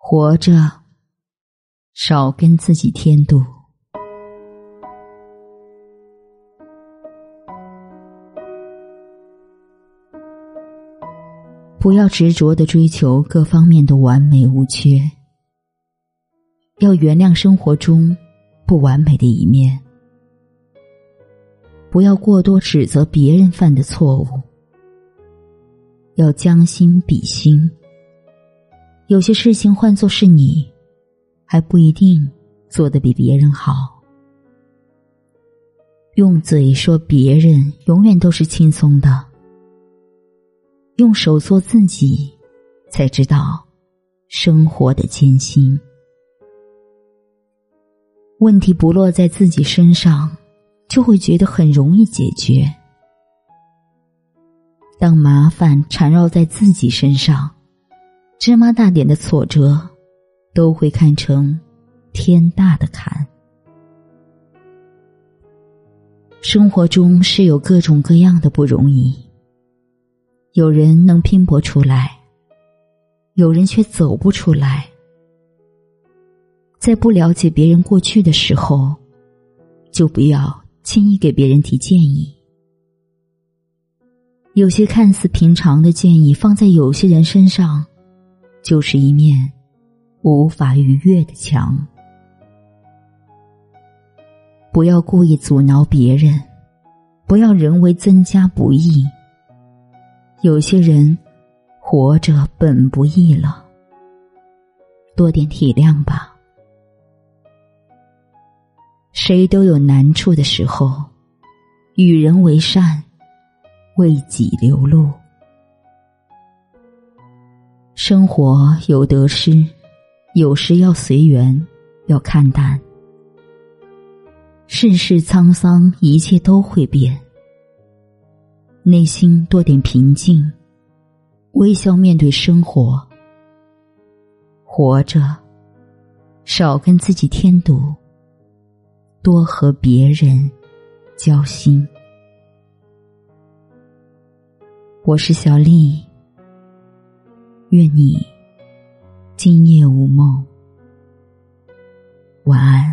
活着，少跟自己添堵。不要执着的追求各方面的完美无缺，要原谅生活中不完美的一面。不要过多指责别人犯的错误，要将心比心。有些事情换作是你，还不一定做得比别人好。用嘴说别人，永远都是轻松的。用手做自己，才知道生活的艰辛。问题不落在自己身上，就会觉得很容易解决；当麻烦缠绕在自己身上，芝麻大点的挫折，都会看成天大的坎。生活中是有各种各样的不容易。有人能拼搏出来，有人却走不出来。在不了解别人过去的时候，就不要轻易给别人提建议。有些看似平常的建议，放在有些人身上，就是一面无法逾越的墙。不要故意阻挠别人，不要人为增加不易。有些人活着本不易了，多点体谅吧。谁都有难处的时候，与人为善，为己留路。生活有得失，有时要随缘，要看淡。世事沧桑，一切都会变。内心多点平静，微笑面对生活。活着，少跟自己添堵，多和别人交心。我是小丽，愿你今夜无梦。晚安。